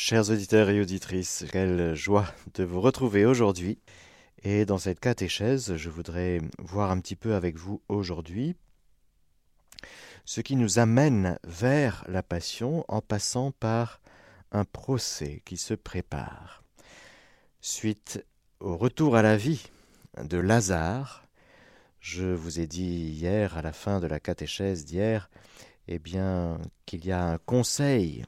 Chers auditeurs et auditrices, quelle joie de vous retrouver aujourd'hui. Et dans cette catéchèse, je voudrais voir un petit peu avec vous aujourd'hui ce qui nous amène vers la passion en passant par un procès qui se prépare. Suite au retour à la vie de Lazare, je vous ai dit hier, à la fin de la catéchèse d'hier, eh bien, qu'il y a un conseil.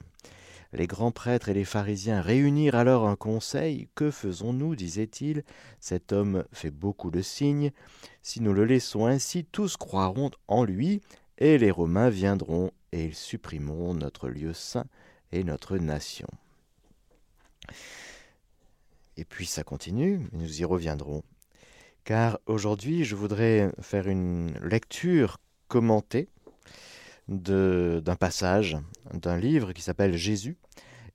Les grands prêtres et les pharisiens réunirent alors un conseil. Que faisons-nous? disait-il. Cet homme fait beaucoup de signes. Si nous le laissons ainsi, tous croiront en lui, et les Romains viendront, et ils supprimeront notre lieu saint et notre nation. Et puis ça continue, nous y reviendrons. Car aujourd'hui, je voudrais faire une lecture commentée d'un passage d'un livre qui s'appelle Jésus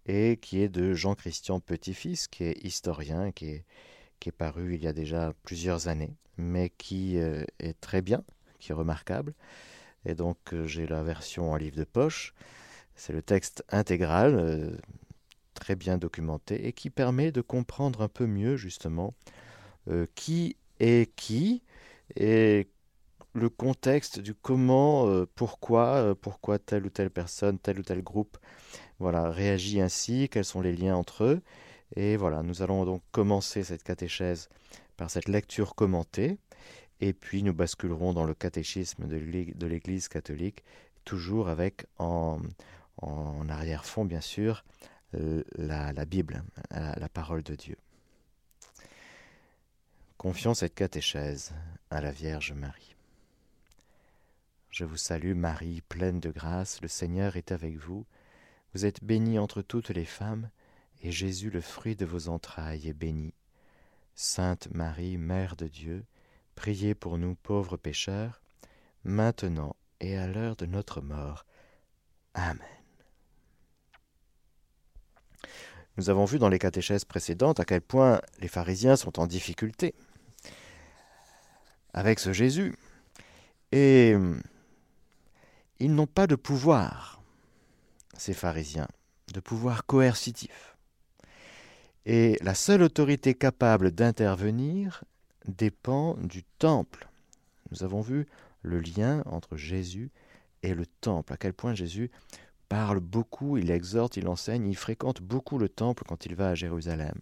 et qui est de Jean-Christian Petit-Fils, qui est historien, qui est, qui est paru il y a déjà plusieurs années, mais qui euh, est très bien, qui est remarquable. Et donc euh, j'ai la version en livre de poche. C'est le texte intégral, euh, très bien documenté, et qui permet de comprendre un peu mieux justement qui est qui et le contexte du comment, euh, pourquoi, euh, pourquoi telle ou telle personne, tel ou tel groupe, voilà, réagit ainsi, quels sont les liens entre eux. Et voilà, nous allons donc commencer cette catéchèse par cette lecture commentée, et puis nous basculerons dans le catéchisme de l'Église catholique, toujours avec en, arrière-fond, bien sûr, la, la Bible, la parole de Dieu. Confions cette catéchèse à la Vierge Marie. Je vous salue Marie, pleine de grâce, le Seigneur est avec vous. Vous êtes bénie entre toutes les femmes, et Jésus, le fruit de vos entrailles, est béni. Sainte Marie, Mère de Dieu, priez pour nous pauvres pécheurs, maintenant et à l'heure de notre mort. Amen. Nous avons vu dans les catéchèses précédentes à quel point les pharisiens sont en difficulté avec ce Jésus. Et ils n'ont pas de pouvoir, ces pharisiens, de pouvoir coercitif. Et la seule autorité capable d'intervenir dépend du temple. Nous avons vu le lien entre Jésus et le temple, à quel point Jésus parle beaucoup, il exhorte, il enseigne, il fréquente beaucoup le temple quand il va à Jérusalem.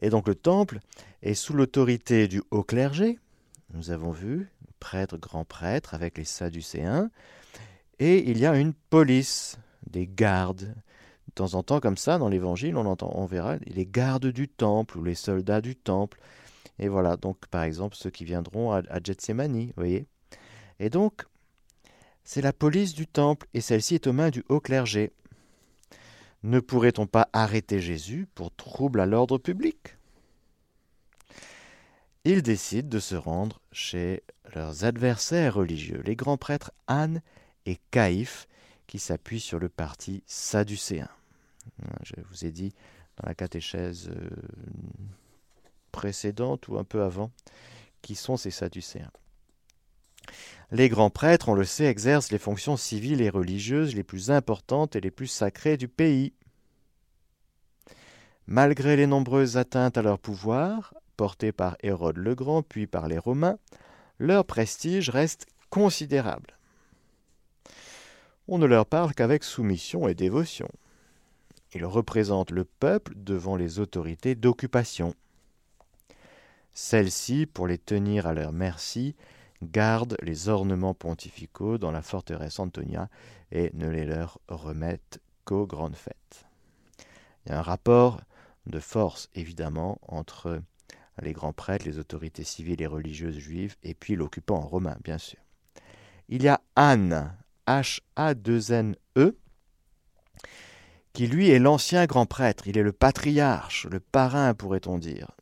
Et donc le temple est sous l'autorité du haut clergé, nous avons vu, prêtre, grand prêtre, avec les Sadducéens, et il y a une police, des gardes. De temps en temps, comme ça, dans l'Évangile, on entend, on verra les gardes du temple ou les soldats du temple. Et voilà, donc par exemple ceux qui viendront à, à Gethsemane, vous voyez. Et donc, c'est la police du temple, et celle-ci est aux mains du haut clergé. Ne pourrait-on pas arrêter Jésus pour trouble à l'ordre public? Ils décident de se rendre chez leurs adversaires religieux, les grands prêtres Anne et Caïphe, qui s'appuient sur le parti sadducéen. Je vous ai dit dans la catéchèse euh, précédente ou un peu avant, qui sont ces sadducéens. Les grands prêtres, on le sait, exercent les fonctions civiles et religieuses les plus importantes et les plus sacrées du pays. Malgré les nombreuses atteintes à leur pouvoir, portés par Hérode le Grand puis par les Romains, leur prestige reste considérable. On ne leur parle qu'avec soumission et dévotion. Ils représentent le peuple devant les autorités d'occupation. Celles-ci, pour les tenir à leur merci, gardent les ornements pontificaux dans la forteresse Antonia et ne les leur remettent qu'aux grandes fêtes. Il y a un rapport de force, évidemment, entre les grands prêtres, les autorités civiles et religieuses juives, et puis l'occupant romain, bien sûr. Il y a Anne, H-A-2-N-E, qui lui est l'ancien grand prêtre, il est le patriarche, le parrain, pourrait-on dire,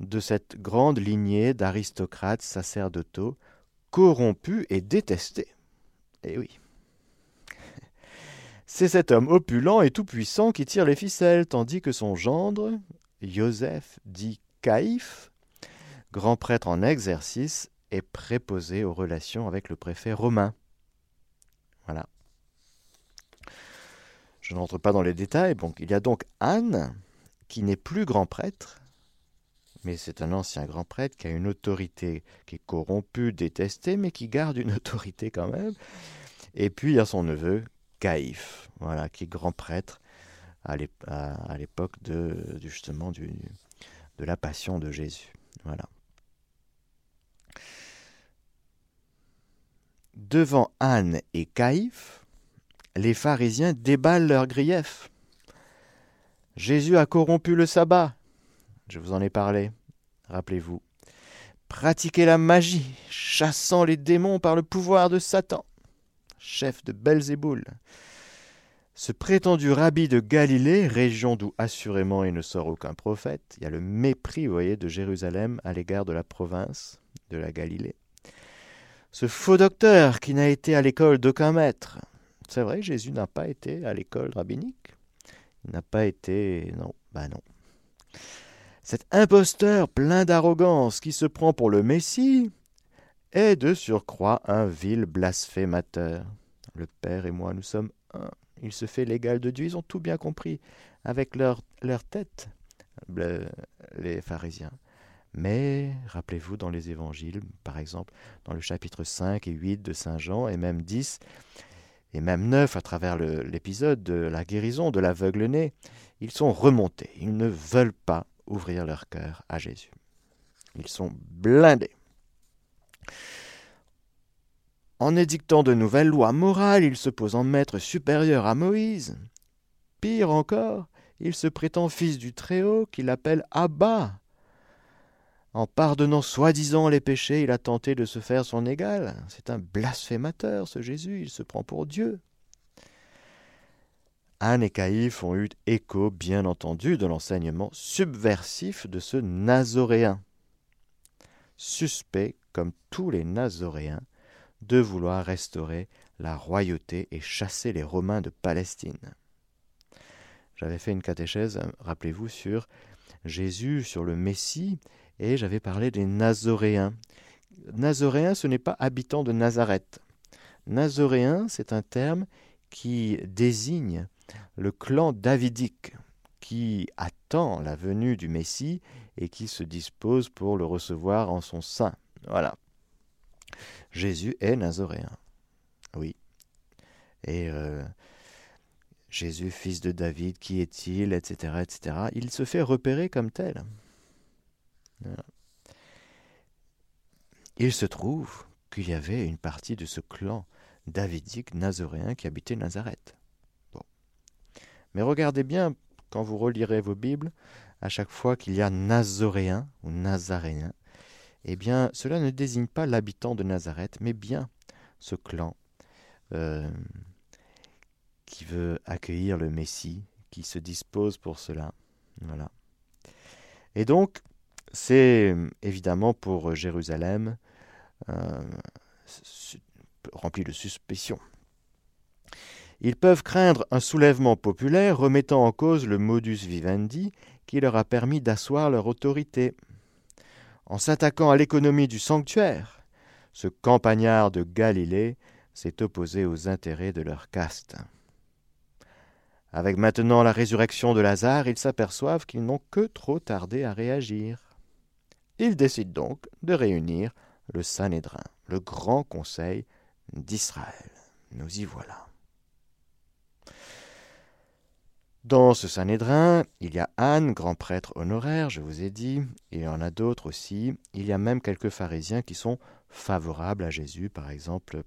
de cette grande lignée d'aristocrates sacerdotaux, corrompus et détestés. Eh oui. C'est cet homme opulent et tout-puissant qui tire les ficelles, tandis que son gendre, Joseph, dit Caïphe, grand prêtre en exercice, est préposé aux relations avec le préfet romain. Voilà. Je n'entre pas dans les détails. Il y a donc Anne, qui n'est plus grand prêtre, mais c'est un ancien grand prêtre qui a une autorité qui est corrompue, détestée, mais qui garde une autorité quand même. Et puis il y a son neveu, Caïphe, voilà, qui est grand prêtre à l'époque de du, de la passion de Jésus. Voilà. Devant Anne et Caïphe, les pharisiens déballent leurs griefs. Jésus a corrompu le sabbat. Je vous en ai parlé, rappelez-vous. Pratiquer la magie, chassant les démons par le pouvoir de Satan, chef de Belzéboul. Ce prétendu rabbi de Galilée, région d'où assurément il ne sort aucun prophète, il y a le mépris, vous voyez, de Jérusalem à l'égard de la province de la Galilée. Ce faux docteur qui n'a été à l'école d'aucun maître. C'est vrai, Jésus n'a pas été à l'école rabbinique. Il n'a pas été. Non, bah non. Cet imposteur plein d'arrogance qui se prend pour le Messie est de surcroît un vil blasphémateur. Le Père et moi, nous sommes un. Il se fait l'égal de Dieu. Ils ont tout bien compris avec leur, leur tête, les pharisiens. Mais rappelez-vous dans les évangiles, par exemple, dans le chapitre 5 et 8 de Saint Jean, et même 10, et même 9 à travers l'épisode de la guérison de l'aveugle-né, ils sont remontés. Ils ne veulent pas ouvrir leur cœur à Jésus. Ils sont blindés. En édictant de nouvelles lois morales, il se pose en maître supérieur à Moïse. Pire encore, il se prétend fils du Très-Haut, qu'il appelle Abba. En pardonnant soi-disant les péchés, il a tenté de se faire son égal. C'est un blasphémateur, ce Jésus, il se prend pour Dieu. Anne et Caïphe ont eu écho, bien entendu, de l'enseignement subversif de ce Nazoréen. Suspect, comme tous les Nazoréens, de vouloir restaurer la royauté et chasser les Romains de Palestine. J'avais fait une catéchèse, rappelez-vous, sur Jésus, sur le Messie, et j'avais parlé des Nazoréens. Nazoréens, ce n'est pas habitant de Nazareth. Nazoréen, c'est un terme qui désigne le clan davidique qui attend la venue du Messie et qui se dispose pour le recevoir en son sein. Voilà. Jésus est nazoréen. Oui. Et euh, Jésus, fils de David, qui est-il, etc., etc. Il se fait repérer comme tel. Il se trouve qu'il y avait une partie de ce clan davidique nazoréen qui habitait Nazareth. Mais regardez bien, quand vous relirez vos Bibles, à chaque fois qu'il y a nazoréen ou nazaréen, eh bien, cela ne désigne pas l'habitant de Nazareth, mais bien ce clan euh, qui veut accueillir le Messie, qui se dispose pour cela. Voilà. Et donc, c'est évidemment pour Jérusalem euh, rempli de suspicion. Ils peuvent craindre un soulèvement populaire remettant en cause le modus vivendi qui leur a permis d'asseoir leur autorité. En s'attaquant à l'économie du sanctuaire, ce campagnard de Galilée s'est opposé aux intérêts de leur caste. Avec maintenant la résurrection de Lazare, ils s'aperçoivent qu'ils n'ont que trop tardé à réagir. Ils décident donc de réunir le Sanhédrin, le grand conseil d'Israël. Nous y voilà. Dans ce Sanhédrin, il y a Anne, grand prêtre honoraire, je vous ai dit, il y en a d'autres aussi. Il y a même quelques pharisiens qui sont favorables à Jésus, par exemple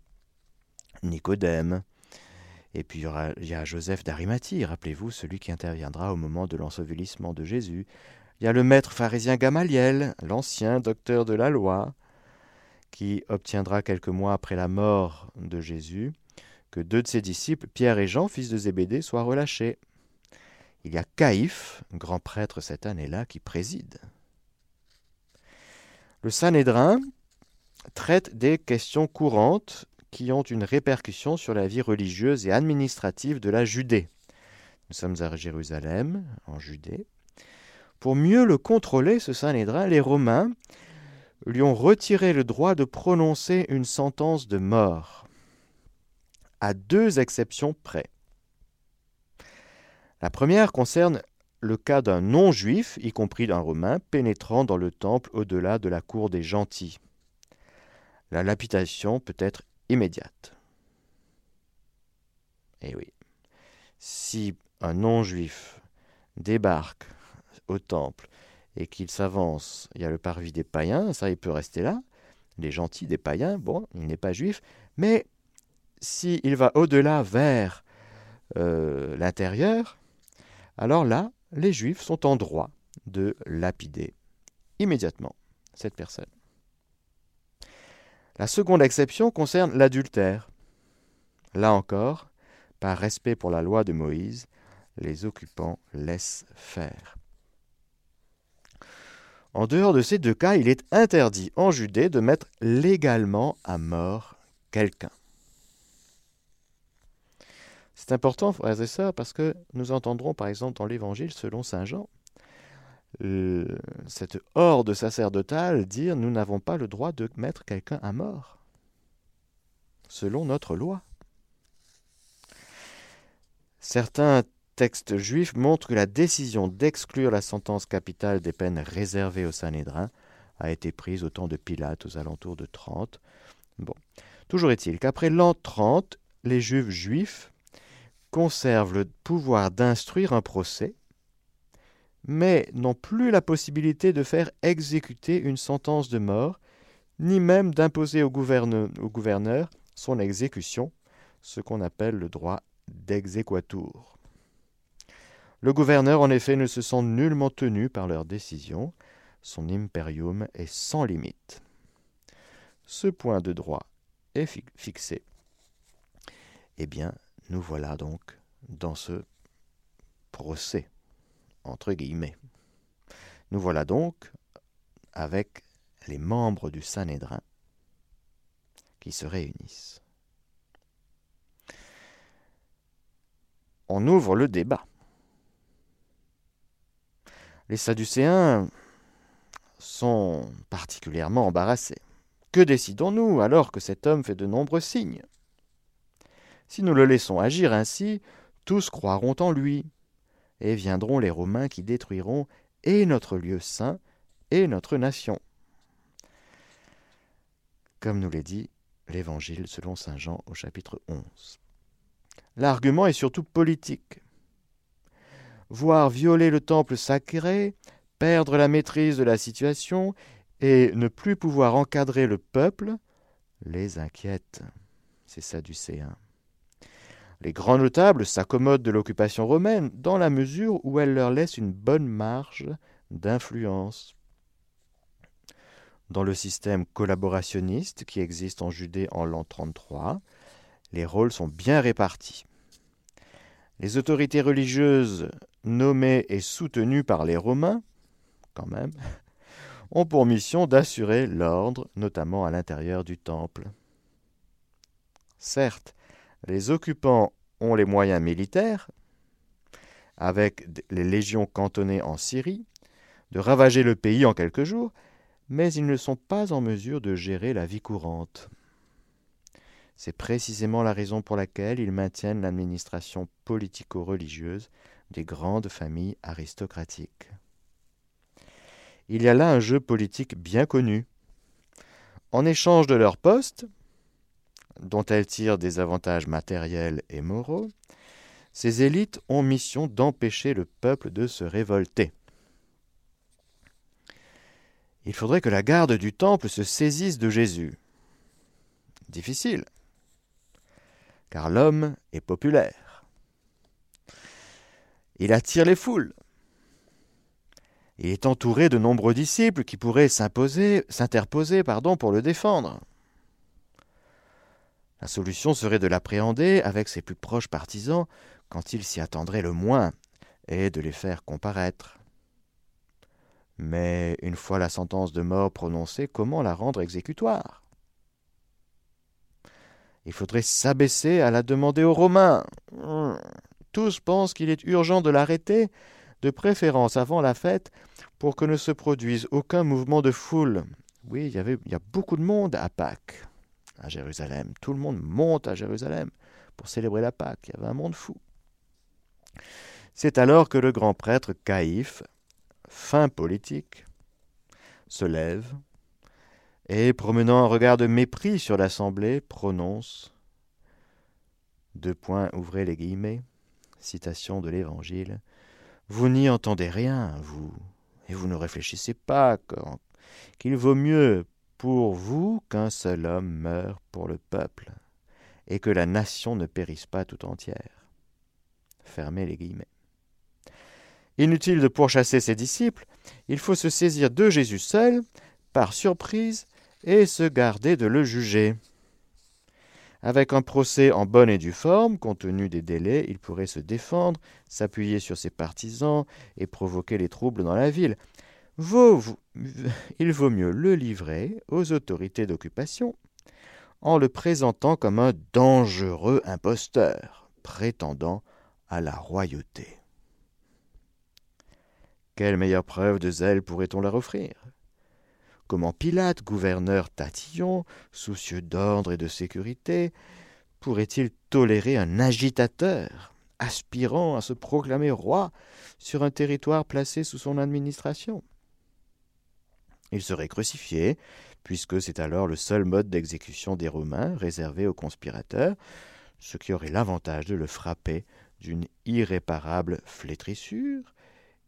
Nicodème. Et puis il y, a Joseph d'Arimathie, rappelez-vous, celui qui interviendra au moment de l'ensevelissement de Jésus. Il y a le maître pharisien Gamaliel, l'ancien docteur de la loi, qui obtiendra quelques mois après la mort de Jésus que deux de ses disciples, Pierre et Jean, fils de Zébédée, soient relâchés. Il y a Caïphe, grand prêtre cette année-là, qui préside. Le Sanhédrin traite des questions courantes qui ont une répercussion sur la vie religieuse et administrative de la Judée. Nous sommes à Jérusalem, en Judée. Pour mieux le contrôler, ce Sanhédrin, les Romains lui ont retiré le droit de prononcer une sentence de mort, à deux exceptions près. La première concerne le cas d'un non-juif, y compris d'un romain, pénétrant dans le temple au-delà de la cour des gentils. La lapidation peut être immédiate. Eh oui, si un non-juif débarque au temple et qu'il s'avance, il y a le parvis des païens, ça il peut rester là, les gentils des païens, bon, il n'est pas juif, mais s'il va au-delà vers euh, l'intérieur, alors là, les juifs sont en droit de lapider immédiatement cette personne. La seconde exception concerne l'adultère. Là encore, par respect pour la loi de Moïse, les occupants laissent faire. En dehors de ces deux cas, il est interdit en Judée de mettre légalement à mort quelqu'un. C'est important, frères et sœurs, parce que nous entendrons par exemple dans l'Évangile selon Saint Jean, cette horde sacerdotale dire nous n'avons pas le droit de mettre quelqu'un à mort, selon notre loi. Certains textes juifs montrent que la décision d'exclure la sentence capitale des peines réservées au Sanhédrin a été prise au temps de Pilate aux alentours de 30. Bon. Toujours est-il qu'après l'an 30, les juifs juifs conservent le pouvoir d'instruire un procès, mais n'ont plus la possibilité de faire exécuter une sentence de mort, ni même d'imposer au, gouverneur son exécution, ce qu'on appelle le droit d'exéquatur. Le gouverneur, en effet, ne se sent nullement tenu par leur décision. Son imperium est sans limite. Ce point de droit est fixé. Eh bien, nous voilà donc dans ce procès, entre guillemets. Nous voilà donc avec les membres du Sanhédrin qui se réunissent. On ouvre le débat. Les Sadducéens sont particulièrement embarrassés. Que décidons-nous alors que cet homme fait de nombreux signes? Si nous le laissons agir ainsi, tous croiront en lui, et viendront les Romains qui détruiront et notre lieu saint et notre nation. Comme nous l'est dit l'Évangile selon Saint Jean au chapitre 11. L'argument est surtout politique. Voir violer le temple sacré, perdre la maîtrise de la situation et ne plus pouvoir encadrer le peuple les inquiète. C'est Sadducéen. Les grands notables s'accommodent de l'occupation romaine dans la mesure où elle leur laisse une bonne marge d'influence. Dans le système collaborationniste qui existe en Judée en l'an 33, les rôles sont bien répartis. Les autorités religieuses nommées et soutenues par les Romains, quand même, ont pour mission d'assurer l'ordre, notamment à l'intérieur du temple. Certes, les occupants ont les moyens militaires, avec les légions cantonnées en Syrie, de ravager le pays en quelques jours, mais ils ne sont pas en mesure de gérer la vie courante. C'est précisément la raison pour laquelle ils maintiennent l'administration politico-religieuse des grandes familles aristocratiques. Il y a là un jeu politique bien connu. En échange de leur poste, dont elles tirent des avantages matériels et moraux, ces élites ont mission d'empêcher le peuple de se révolter. Il faudrait que la garde du temple se saisisse de Jésus. Difficile, car l'homme est populaire. Il attire les foules. Il est entouré de nombreux disciples qui pourraient s'interposer, pour le défendre. La solution serait de l'appréhender avec ses plus proches partisans quand il s'y attendrait le moins, et de les faire comparaître. Mais une fois la sentence de mort prononcée, comment la rendre exécutoire? Il faudrait s'abaisser à la demander aux Romains. Tous pensent qu'il est urgent de l'arrêter, de préférence avant la fête, pour que ne se produise aucun mouvement de foule. Oui, il y, avait, il y a beaucoup de monde à Pâques à Jérusalem. Tout le monde monte à Jérusalem pour célébrer la Pâque. Il y avait un monde fou. C'est alors que le grand prêtre Caïphe, fin politique, se lève et, promenant un regard de mépris sur l'assemblée, prononce deux points, ouvrez les guillemets, citation de l'Évangile. Vous n'y entendez rien, vous, et vous ne réfléchissez pas qu'il vaut mieux pour vous qu'un seul homme meure pour le peuple, et que la nation ne périsse pas tout entière. Fermez les guillemets. Inutile de pourchasser ses disciples, il faut se saisir de Jésus seul, par surprise, et se garder de le juger. Avec un procès en bonne et due forme, compte tenu des délais, il pourrait se défendre, s'appuyer sur ses partisans et provoquer les troubles dans la ville. Il vaut mieux le livrer aux autorités d'occupation en le présentant comme un dangereux imposteur prétendant à la royauté. Quelle meilleure preuve de zèle pourrait-on leur offrir? Comment Pilate, gouverneur tatillon, soucieux d'ordre et de sécurité, pourrait-il tolérer un agitateur, aspirant à se proclamer roi sur un territoire placé sous son administration? Il serait crucifié, puisque c'est alors le seul mode d'exécution des Romains réservé aux conspirateurs, ce qui aurait l'avantage de le frapper d'une irréparable flétrissure,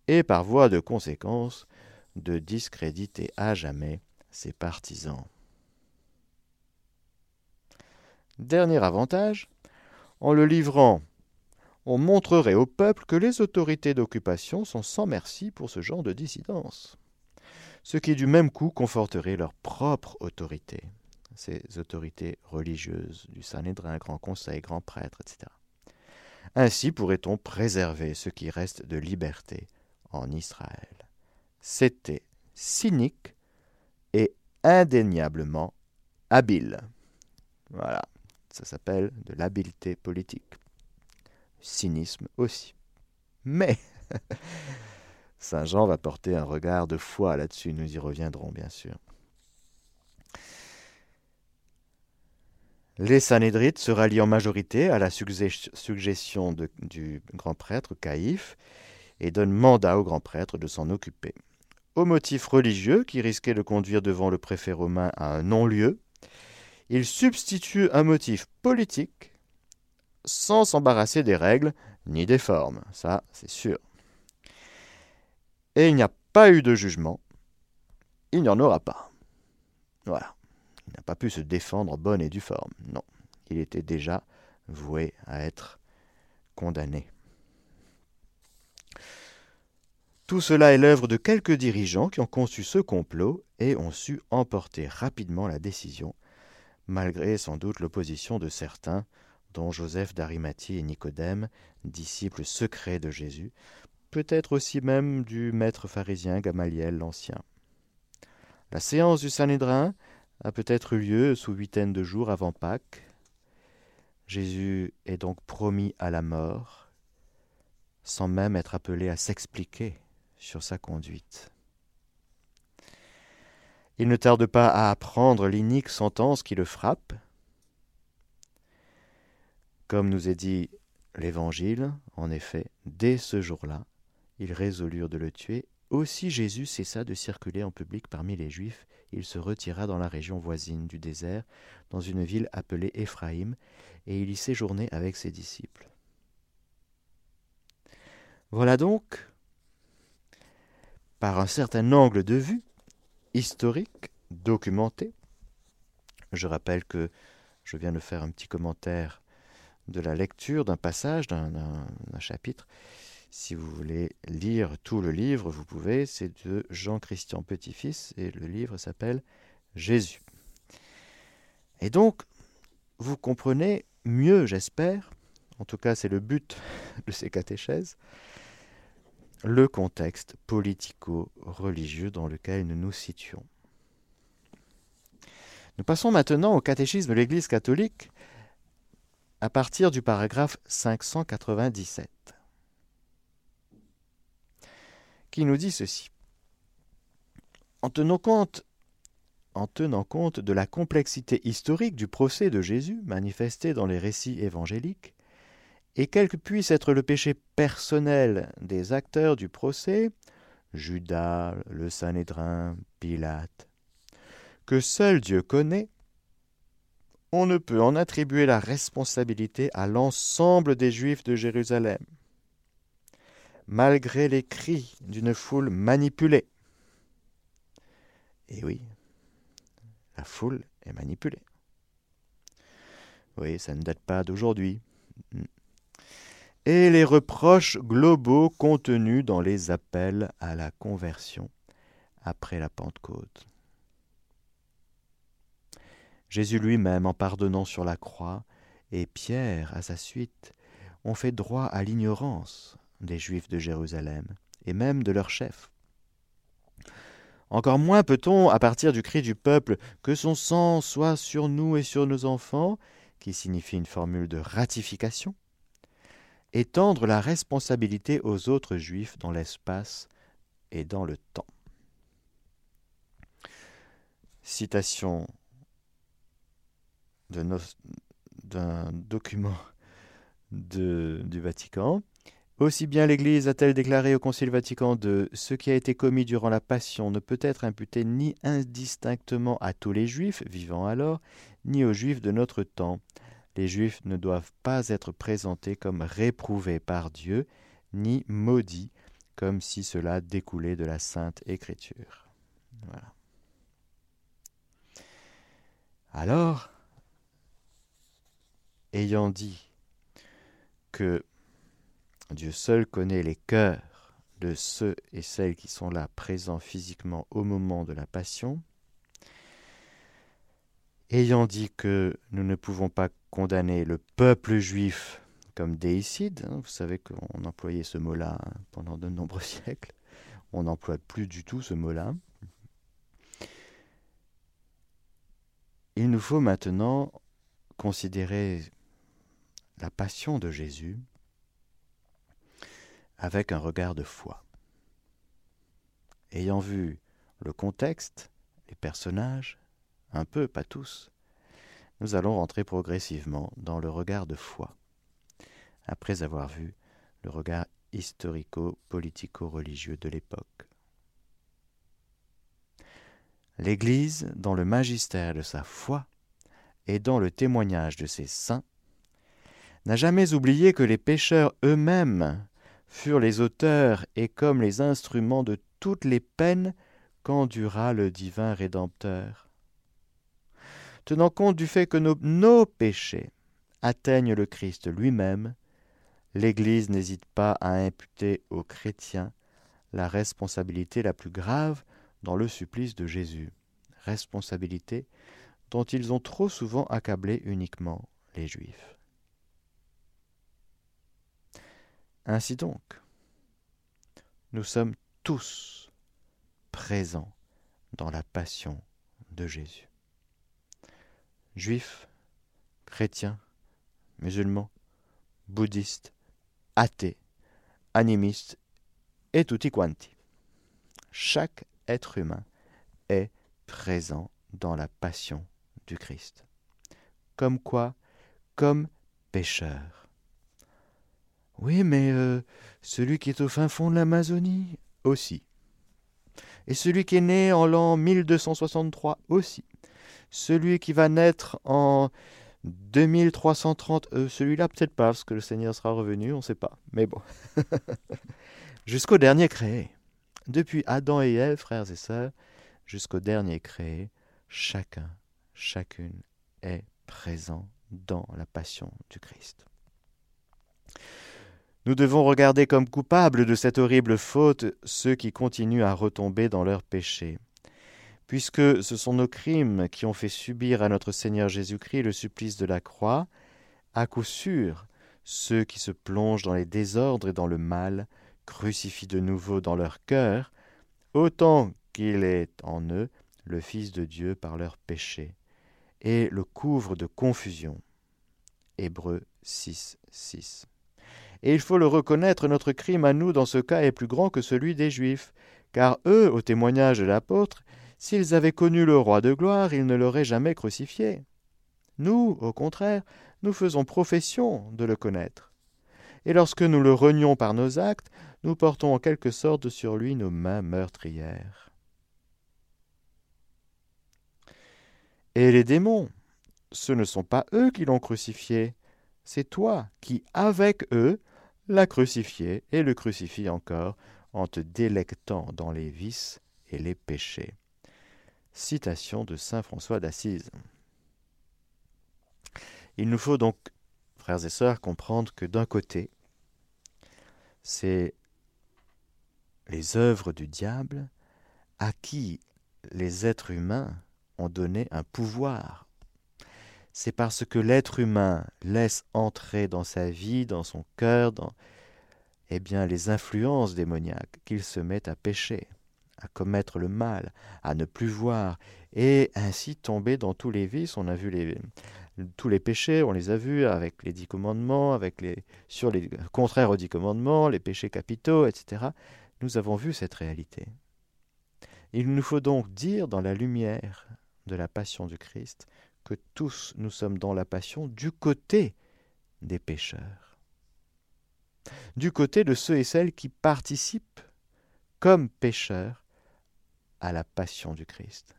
et par voie de conséquence de discréditer à jamais ses partisans. Dernier avantage, en le livrant, on montrerait au peuple que les autorités d'occupation sont sans merci pour ce genre de dissidence, ce qui du même coup conforterait leur propre autorité, ces autorités religieuses du Sanhédrin, Grand Conseil, Grand Prêtre, etc. Ainsi pourrait-on préserver ce qui reste de liberté en Israël c'était cynique et indéniablement habile. Voilà, ça s'appelle de l'habileté politique. Cynisme aussi. Mais Saint Jean va porter un regard de foi là-dessus, nous y reviendrons bien sûr. Les Sanhédrites se rallient en majorité à la suggestion du grand prêtre Caïphe et donnent mandat au grand prêtre de s'en occuper au motif religieux qui risquait de conduire devant le préfet romain à un non-lieu, il substitue un motif politique sans s'embarrasser des règles ni des formes, ça c'est sûr. Et il n'y a pas eu de jugement, il n'y en aura pas. Voilà. Il n'a pas pu se défendre en bonne et due forme. Non, il était déjà voué à être condamné. Tout cela est l'œuvre de quelques dirigeants qui ont conçu ce complot et ont su emporter rapidement la décision, malgré sans doute l'opposition de certains, dont Joseph d'Arimathie et Nicodème, disciples secrets de Jésus, peut-être aussi même du maître pharisien Gamaliel l'Ancien. La séance du Sanhédrin a peut-être eu lieu sous huitaine de jours avant Pâques. Jésus est donc promis à la mort, sans même être appelé à s'expliquer sur sa conduite. Il ne tarde pas à apprendre l'inique sentence qui le frappe. Comme nous est dit l'Évangile, en effet, dès ce jour-là, ils résolurent de le tuer. Aussi Jésus cessa de circuler en public parmi les Juifs. Il se retira dans la région voisine du désert, dans une ville appelée Éphraïm, et il y séjournait avec ses disciples. Voilà donc par un certain angle de vue historique, documenté. Je rappelle que je viens de faire un petit commentaire de la lecture d'un passage, d'un chapitre. Si vous voulez lire tout le livre, vous pouvez. C'est de Jean-Christian Petit-Fils et le livre s'appelle Jésus. Et donc, vous comprenez mieux, j'espère, en tout cas c'est le but de ces catéchèses, le contexte politico-religieux dans lequel nous nous situons. Nous passons maintenant au catéchisme de l'Église catholique à partir du paragraphe 597, qui nous dit ceci. En tenant compte, en tenant compte de la complexité historique du procès de Jésus manifesté dans les récits évangéliques, et quel que puisse être le péché personnel des acteurs du procès, Judas, le Sanhédrin, Pilate, que seul Dieu connaît, on ne peut en attribuer la responsabilité à l'ensemble des Juifs de Jérusalem, malgré les cris d'une foule manipulée. Et oui, la foule est manipulée. Oui, ça ne date pas d'aujourd'hui. Et les reproches globaux contenus dans les appels à la conversion après la Pentecôte. Jésus lui-même, en pardonnant sur la croix, et Pierre, à sa suite, ont fait droit à l'ignorance des Juifs de Jérusalem, et même de leur chef. Encore moins peut-on, à partir du cri du peuple, que son sang soit sur nous et sur nos enfants, qui signifie une formule de ratification, étendre la responsabilité aux autres juifs dans l'espace et dans le temps. Citation d'un document du Vatican. Aussi bien l'Église a-t-elle déclaré au Concile Vatican II Ce qui a été commis durant la Passion ne peut être imputé ni indistinctement à tous les Juifs vivant alors, ni aux Juifs de notre temps. Les Juifs ne doivent pas être présentés comme réprouvés par Dieu, ni maudits, comme si cela découlait de la Sainte Écriture. Alors, ayant dit que Dieu seul connaît les cœurs de ceux et celles qui sont là présents physiquement au moment de la passion, ayant dit que nous ne pouvons pas condamner le peuple juif comme déicide, hein, vous savez qu'on employait ce mot-là pendant de nombreux siècles, on n'emploie plus du tout ce mot-là. Il nous faut maintenant considérer la passion de Jésus avec un regard de foi. Ayant vu le contexte, les personnages, un peu, pas tous, nous allons rentrer progressivement dans le regard de foi, après avoir vu le regard historico-politico-religieux de l'époque. L'Église, dans le magistère de sa foi et dans le témoignage de ses saints, n'a jamais oublié que les pécheurs eux-mêmes furent les auteurs et comme les instruments de toutes les peines qu'endura le divin Rédempteur. Tenant compte du fait que nos, péchés atteignent le Christ lui-même, l'Église n'hésite pas à imputer aux chrétiens la responsabilité la plus grave dans le supplice de Jésus, responsabilité dont ils ont trop souvent accablé uniquement les Juifs. Ainsi donc, nous sommes tous présents dans la passion de Jésus. Juifs, chrétiens, musulmans, bouddhistes, athées, animistes et tutti quanti. Chaque être humain est présent dans la passion du Christ. Comme quoi? Comme pécheur. Oui, mais euh, celui qui est au fin fond de l'Amazonie aussi. Et celui qui est né en l'an 1263 aussi. Celui qui va naître en 2330, euh, celui-là peut-être pas, parce que le Seigneur sera revenu, on ne sait pas. Mais bon. jusqu'au dernier créé. Depuis Adam et Ève, frères et sœurs, jusqu'au dernier créé, chacun, chacune est présent dans la passion du Christ. Nous devons regarder comme coupables de cette horrible faute ceux qui continuent à retomber dans leurs péchés. Puisque ce sont nos crimes qui ont fait subir à notre Seigneur Jésus-Christ le supplice de la croix, à coup sûr, ceux qui se plongent dans les désordres et dans le mal crucifient de nouveau dans leur cœur, autant qu'il est en eux le Fils de Dieu par leurs péchés, et le couvrent de confusion. Hébreux 6, 6. Et il faut le reconnaître, notre crime à nous dans ce cas est plus grand que celui des Juifs, car eux, au témoignage de l'apôtre, s'ils avaient connu le roi de gloire, ils ne l'auraient jamais crucifié. Nous, au contraire, nous faisons profession de le connaître. Et lorsque nous le renions par nos actes, nous portons en quelque sorte sur lui nos mains meurtrières. Et les démons, ce ne sont pas eux qui l'ont crucifié, c'est toi qui, avec eux, l'as crucifié et le crucifie encore en te délectant dans les vices et les péchés. Citation de Saint François d'Assise. Il nous faut donc, frères et sœurs, comprendre que d'un côté, c'est les œuvres du diable à qui les êtres humains ont donné un pouvoir. C'est parce que l'être humain laisse entrer dans sa vie, dans son cœur, dans eh bien, les influences démoniaques qu'il se met à pécher, à commettre le mal, à ne plus voir, et ainsi tomber dans tous les vices. On a vu tous les péchés, on les a vus avec les dix commandements, avec les, sur les contraires aux dix commandements, les péchés capitaux, etc. Nous avons vu cette réalité. Il nous faut donc dire dans la lumière de la passion du Christ que tous nous sommes dans la passion du côté des pécheurs, du côté de ceux et celles qui participent comme pécheurs à la passion du Christ.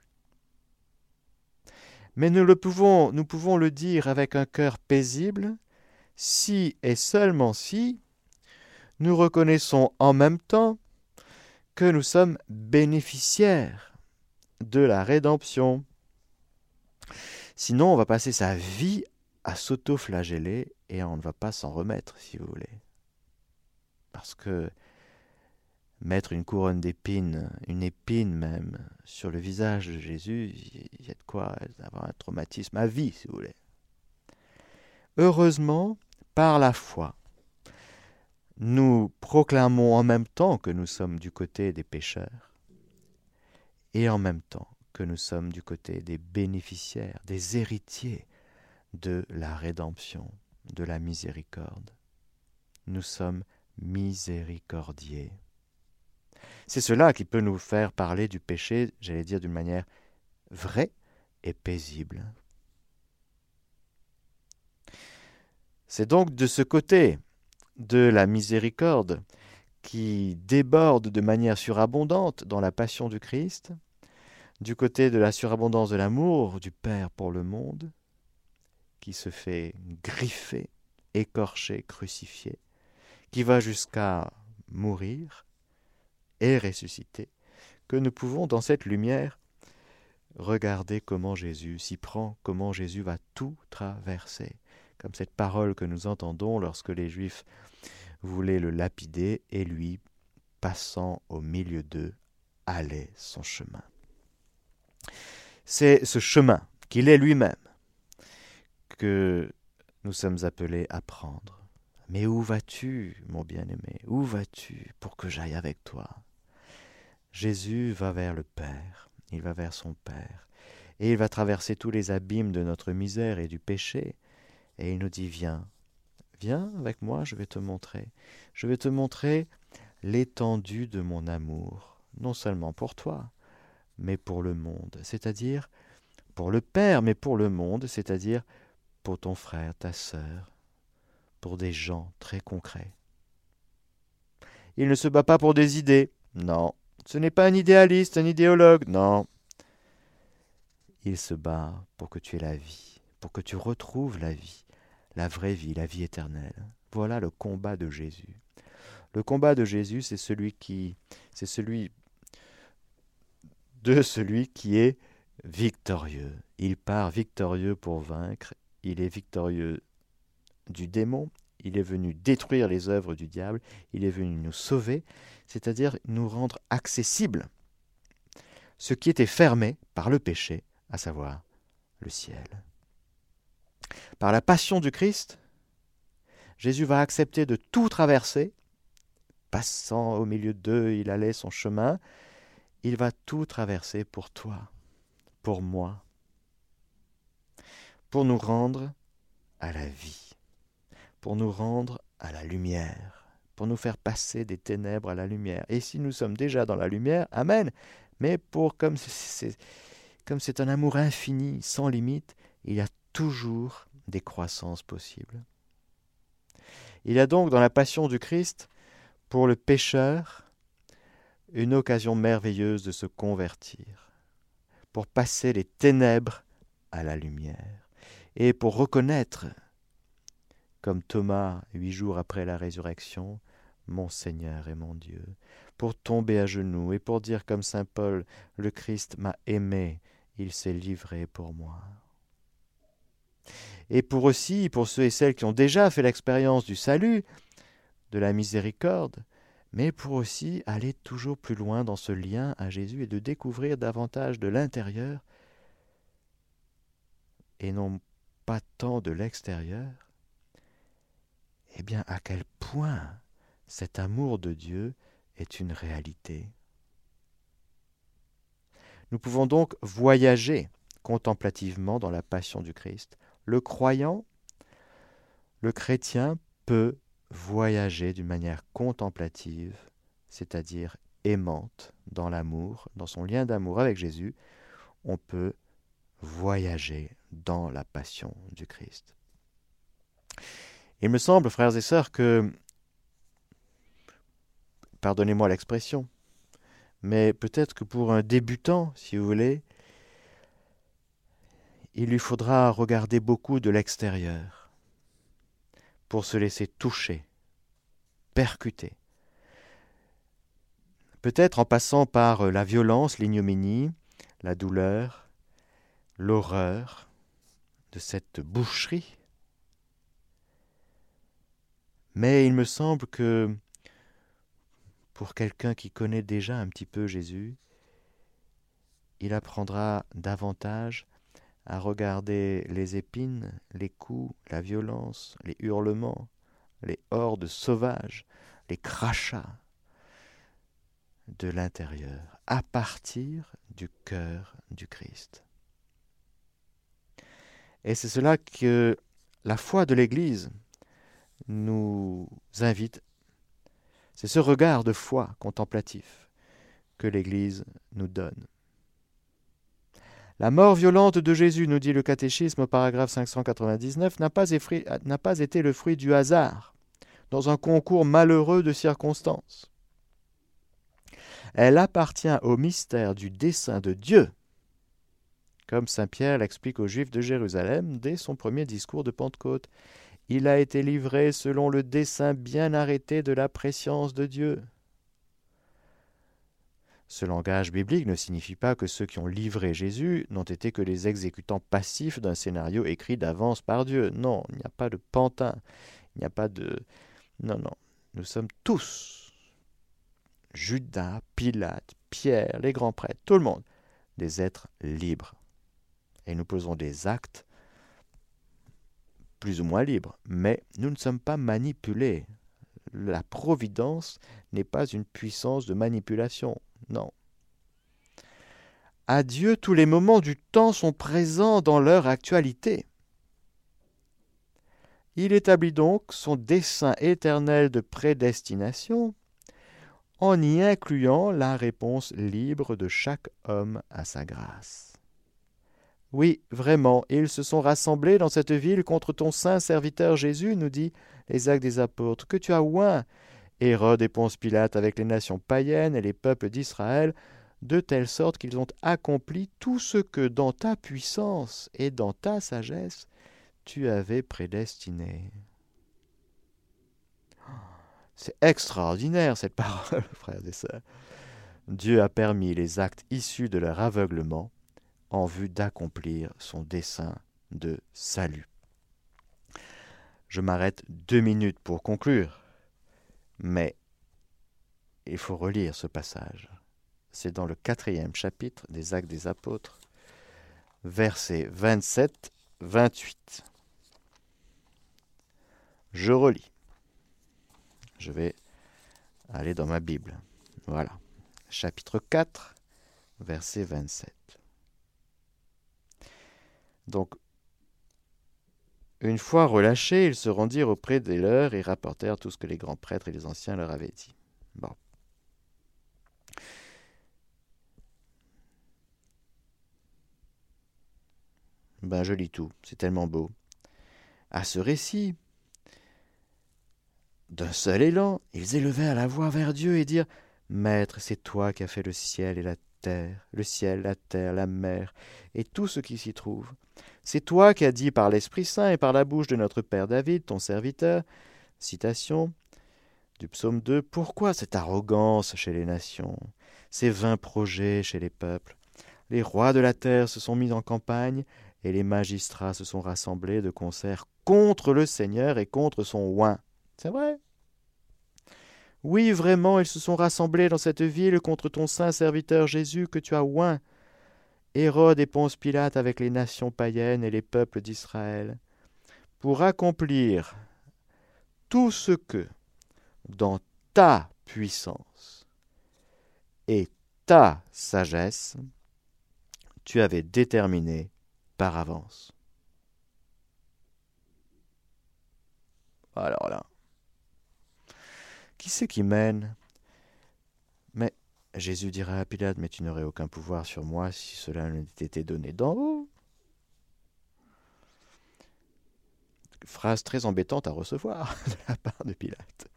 Mais nous, le pouvons, nous pouvons le dire avec un cœur paisible si et seulement si nous reconnaissons en même temps que nous sommes bénéficiaires de la rédemption. Sinon, on va passer sa vie à s'auto-flageller et on ne va pas s'en remettre, si vous voulez. Parce que mettre une couronne d'épines, une épine même, sur le visage de Jésus, il y a de quoi avoir un traumatisme à vie, si vous voulez. Heureusement, par la foi, nous proclamons en même temps que nous sommes du côté des pécheurs et en même temps que nous sommes du côté des bénéficiaires, des héritiers de la rédemption, de la miséricorde. Nous sommes miséricordiers. C'est cela qui peut nous faire parler du péché, j'allais dire d'une manière vraie et paisible. C'est donc de ce côté de la miséricorde qui déborde de manière surabondante dans la passion du Christ, du côté de la surabondance de l'amour du Père pour le monde, qui se fait griffer, écorcher, crucifier, qui va jusqu'à mourir, et ressuscité, que nous pouvons dans cette lumière regarder comment Jésus s'y prend, comment Jésus va tout traverser, comme cette parole que nous entendons lorsque les Juifs voulaient le lapider et lui, passant au milieu d'eux, allait son chemin. C'est ce chemin qu'il est lui-même que nous sommes appelés à prendre. Mais où vas-tu, mon bien-aimé? Où vas-tu pour que j'aille avec toi? Jésus va vers le Père, il va vers son Père, et il va traverser tous les abîmes de notre misère et du péché, et il nous dit Viens, viens avec moi, je vais te montrer, je vais te montrer l'étendue de mon amour, non seulement pour toi, mais pour le monde, c'est-à-dire pour le Père, mais pour le monde, c'est-à-dire pour ton frère, ta sœur, pour des gens très concrets. Il ne se bat pas pour des idées, non. Ce n'est pas un idéaliste, un idéologue, non. Il se bat pour que tu aies la vie, pour que tu retrouves la vie, la vraie vie, la vie éternelle. Voilà le combat de Jésus. Le combat de Jésus, c'est celui qui, c'est celui de celui qui est victorieux. Il part victorieux pour vaincre. Il est victorieux du démon, il est venu détruire les œuvres du diable, il est venu nous sauver, c'est-à-dire nous rendre accessible ce qui était fermé par le péché, à savoir le ciel. Par la passion du Christ, Jésus va accepter de tout traverser, passant au milieu d'eux, il allait son chemin, il va tout traverser pour toi, pour moi, pour nous rendre à la vie pour nous rendre à la lumière, pour nous faire passer des ténèbres à la lumière. Et si nous sommes déjà dans la lumière, Amen. Mais pour comme comme c'est un amour infini, sans limite, il y a toujours des croissances possibles. Il y a donc dans la passion du Christ, pour le pécheur, une occasion merveilleuse de se convertir, pour passer les ténèbres à la lumière, et pour reconnaître, comme Thomas huit jours après la résurrection, mon Seigneur et mon Dieu, pour tomber à genoux et pour dire comme Saint Paul, le Christ m'a aimé, il s'est livré pour moi. Et pour aussi, pour ceux et celles qui ont déjà fait l'expérience du salut, de la miséricorde, mais pour aussi aller toujours plus loin dans ce lien à Jésus et de découvrir davantage de l'intérieur et non pas tant de l'extérieur, eh bien à quel point cet amour de Dieu est une réalité. Nous pouvons donc voyager contemplativement dans la passion du Christ. Le croyant, le chrétien peut voyager d'une manière contemplative, c'est-à-dire aimante dans l'amour, dans son lien d'amour avec Jésus, on peut voyager dans la passion du Christ. Il me semble, frères et sœurs, que, pardonnez-moi l'expression, mais peut-être que pour un débutant, si vous voulez, il lui faudra regarder beaucoup de l'extérieur pour se laisser toucher, percuter. Peut-être en passant par la violence, l'ignominie, la douleur, l'horreur de cette boucherie. Mais il me semble que pour quelqu'un qui connaît déjà un petit peu Jésus, il apprendra davantage à regarder les épines, les coups, la violence, les hurlements, les hordes sauvages, les crachats de l'intérieur, à partir du cœur du Christ. Et c'est cela que la foi de l'Église nous invite. C'est ce regard de foi contemplatif que l'Église nous donne. La mort violente de Jésus, nous dit le catéchisme au paragraphe 599, n'a pas, pas, été le fruit du hasard, dans un concours malheureux de circonstances. Elle appartient au mystère du dessein de Dieu, comme Saint Pierre l'explique aux Juifs de Jérusalem dès son premier discours de Pentecôte. Il a été livré selon le dessein bien arrêté de la préscience de Dieu. Ce langage biblique ne signifie pas que ceux qui ont livré Jésus n'ont été que les exécutants passifs d'un scénario écrit d'avance par Dieu. Non, il n'y a pas de pantin, il n'y a pas de... Non, non, nous sommes tous, Judas, Pilate, Pierre, les grands prêtres, tout le monde, des êtres libres. Et nous posons des actes plus ou moins libres, mais nous ne sommes pas manipulés. La providence n'est pas une puissance de manipulation. Non. À Dieu, tous les moments du temps sont présents dans leur actualité. Il établit donc son dessein éternel de prédestination en y incluant la réponse libre de chaque homme à sa grâce. Oui, vraiment, ils se sont rassemblés dans cette ville contre ton saint serviteur Jésus, nous dit les actes des apôtres, que tu as oint, Hérode et Ponce Pilate avec les nations païennes et les peuples d'Israël, de telle sorte qu'ils ont accompli tout ce que dans ta puissance et dans ta sagesse tu avais prédestiné. C'est extraordinaire cette parole, frères et sœurs. Dieu a permis les actes issus de leur aveuglement en vue d'accomplir son dessein de salut. Je m'arrête deux minutes pour conclure. Mais il faut relire ce passage. C'est dans le quatrième chapitre des Actes des Apôtres, versets 27-28. Je relis. Je vais aller dans ma Bible. Voilà. Chapitre 4, verset 27. Donc, une fois relâchés, ils se rendirent auprès des leurs et rapportèrent tout ce que les grands prêtres et les anciens leur avaient dit. Bon. Ben, je lis tout, c'est tellement beau. À ce récit, D'un seul élan, ils élevèrent la voix vers Dieu et dirent Maître, c'est toi qui as fait le ciel et la le ciel, la terre, la mer, et tout ce qui s'y trouve. C'est toi qui as dit par l'Esprit Saint et par la bouche de notre Père David, ton serviteur, citation du psaume 2, Pourquoi cette arrogance chez les nations, ces vains projets chez les peuples? Les rois de la terre se sont mis en campagne, et les magistrats se sont rassemblés de concert contre le Seigneur et contre son oint. C'est vrai? Oui, vraiment, ils se sont rassemblés dans cette ville contre ton saint serviteur Jésus que tu as oint. Hérode et Ponce Pilate avec les nations païennes et les peuples d'Israël, pour accomplir tout ce que, dans ta puissance et ta sagesse, tu avais déterminé par avance. Alors là, c'est qui mène? Mais Jésus dirait à Pilate, mais tu n'aurais aucun pouvoir sur moi si cela ne t'était donné d'en haut. Phrase très embêtante à recevoir de la part de Pilate.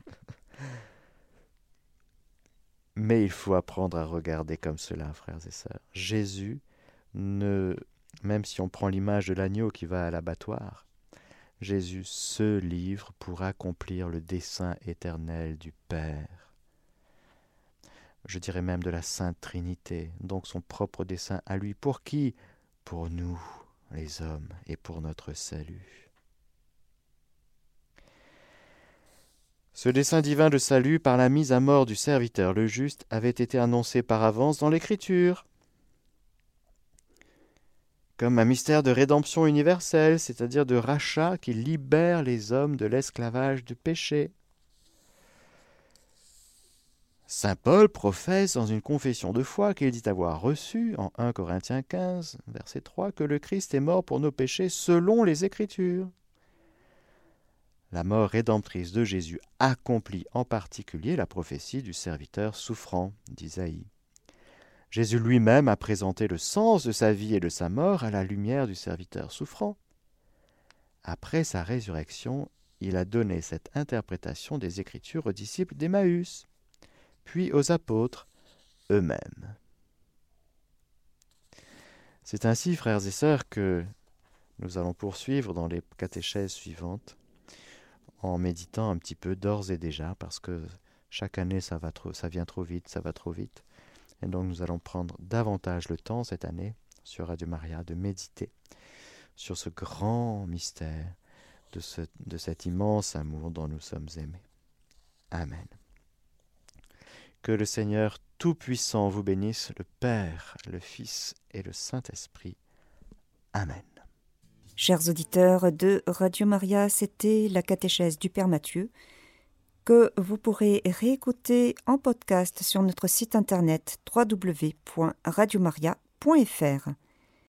Mais il faut apprendre à regarder comme cela, frères et sœurs. Jésus ne, même si on prend l'image de l'agneau qui va à l'abattoir, Jésus se livre pour accomplir le dessein éternel du Père. Je dirais même de la Sainte Trinité, donc son propre dessein à lui. Pour qui? Pour nous, les hommes, et pour notre salut. Ce dessein divin de salut par la mise à mort du serviteur le juste avait été annoncé par avance dans l'Écriture comme un mystère de rédemption universelle, c'est-à-dire de rachat qui libère les hommes de l'esclavage du péché. Saint Paul professe dans une confession de foi qu'il dit avoir reçu en 1 Corinthiens 15, verset 3, que le Christ est mort pour nos péchés selon les Écritures. La mort rédemptrice de Jésus accomplit en particulier la prophétie du serviteur souffrant d'Isaïe. Jésus lui-même a présenté le sens de sa vie et de sa mort à la lumière du serviteur souffrant. Après sa résurrection, il a donné cette interprétation des Écritures aux disciples d'Emmaüs, puis aux apôtres eux-mêmes. C'est ainsi, frères et sœurs, que nous allons poursuivre dans les catéchèses suivantes en méditant un petit peu d'ores et déjà, parce que chaque année ça, ça vient trop vite, ça va trop vite. Et donc nous allons prendre davantage le temps cette année sur Radio Maria de méditer sur ce grand mystère de, de cet immense amour dont nous sommes aimés. Amen. Que le Seigneur Tout-Puissant vous bénisse, le Père, le Fils et le Saint-Esprit. Amen. Chers auditeurs de Radio Maria, c'était la catéchèse du Père Mathieu que vous pourrez réécouter en podcast sur notre site internet www.radiomaria.fr.